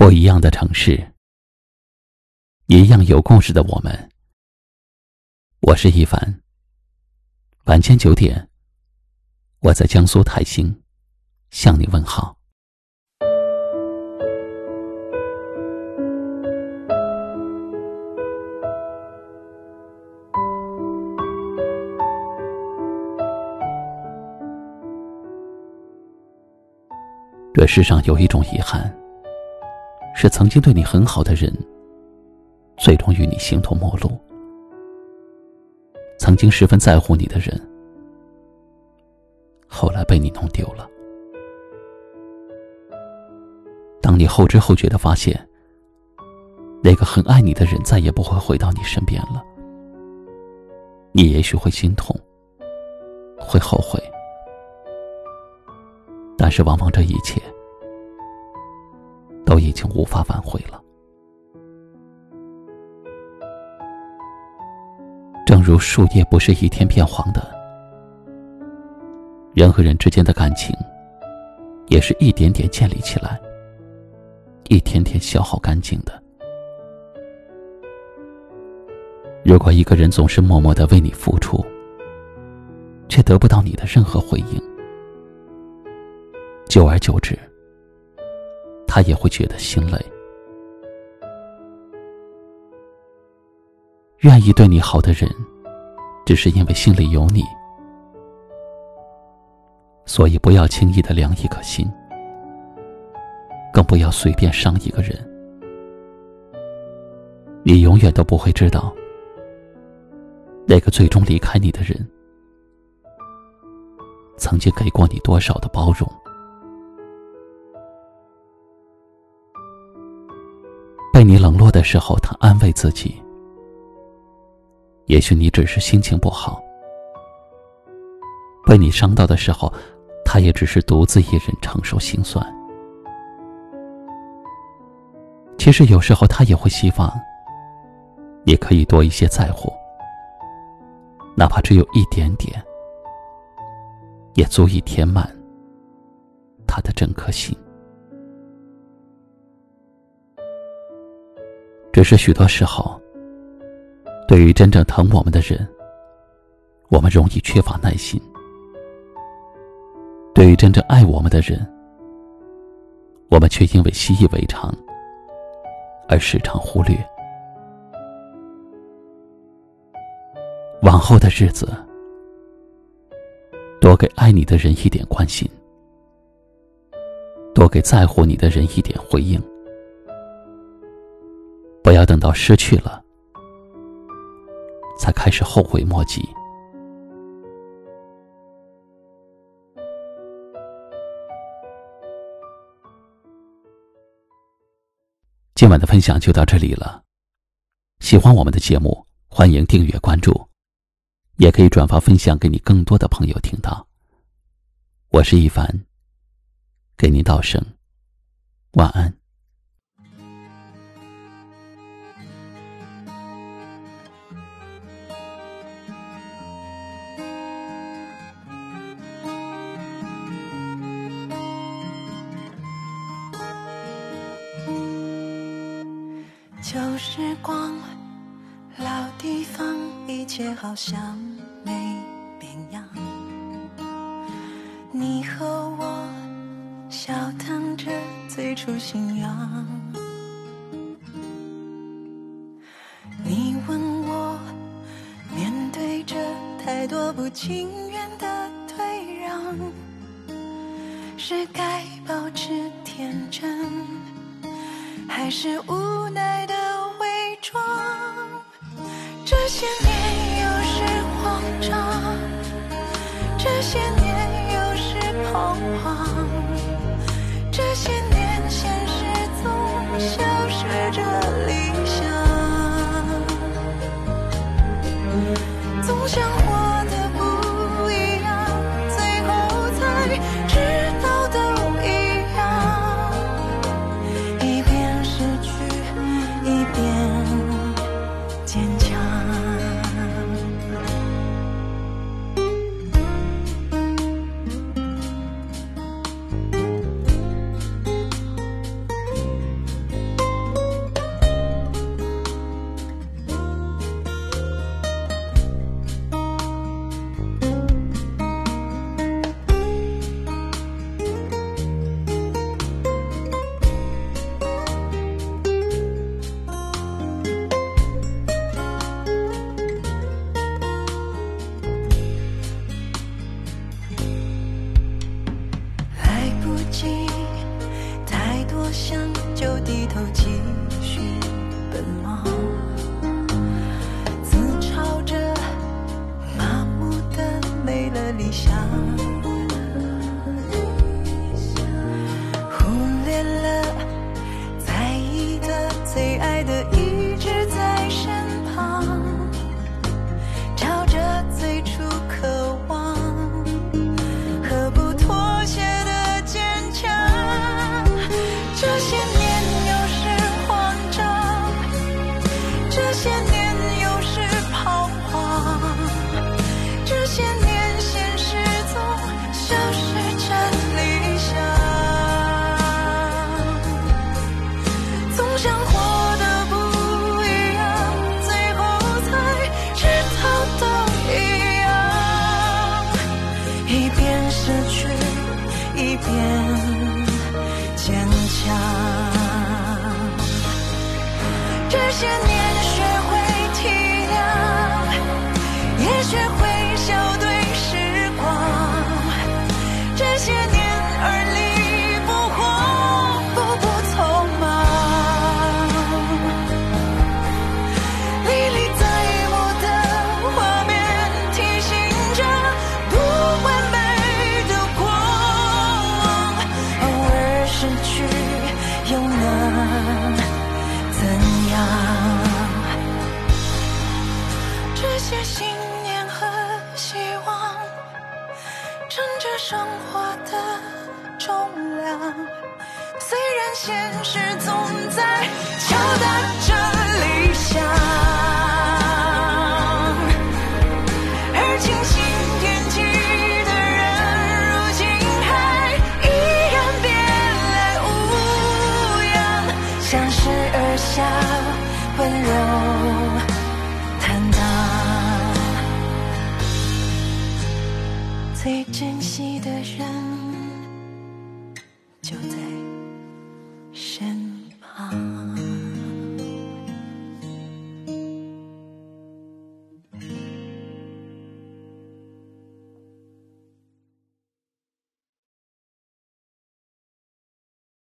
不一样的城市，一样有故事的我们。我是一凡。晚间九点，我在江苏泰兴向你问好。这世上有一种遗憾。是曾经对你很好的人，最终与你形同陌路；曾经十分在乎你的人，后来被你弄丢了。当你后知后觉的发现，那个很爱你的人再也不会回到你身边了，你也许会心痛，会后悔，但是往往这一切。已经无法挽回了。正如树叶不是一天变黄的，人和人之间的感情，也是一点点建立起来，一天天消耗干净的。如果一个人总是默默的为你付出，却得不到你的任何回应，久而久之。他也会觉得心累。愿意对你好的人，只是因为心里有你，所以不要轻易的凉一颗心，更不要随便伤一个人。你永远都不会知道，那个最终离开你的人，曾经给过你多少的包容。被你冷落的时候，他安慰自己：“也许你只是心情不好。”被你伤到的时候，他也只是独自一人承受心酸。其实有时候他也会希望，你可以多一些在乎，哪怕只有一点点，也足以填满他的整颗心。只是许多时候，对于真正疼我们的人，我们容易缺乏耐心；对于真正爱我们的人，我们却因为习以为常而时常忽略。往后的日子，多给爱你的人一点关心，多给在乎你的人一点回应。不要等到失去了，才开始后悔莫及。今晚的分享就到这里了。喜欢我们的节目，欢迎订阅关注，也可以转发分享给你更多的朋友听到。我是一凡，给您道声晚安。旧时光，老地方，一切好像没变样。你和我笑谈着最初信仰。你问我，面对着太多不情愿的退让，是该保持天真，还是无奈？见面有时慌张，这些想就低头些年又是彷徨，这些年现实总消失着理想，总想活得不一样，最后才知道都一样。一边失去，一边生活的重量。虽然现实总在敲打着理想，而清醒惦记的人，如今还依然别来无恙，相视而笑，温柔坦荡。最真心的人就在身边。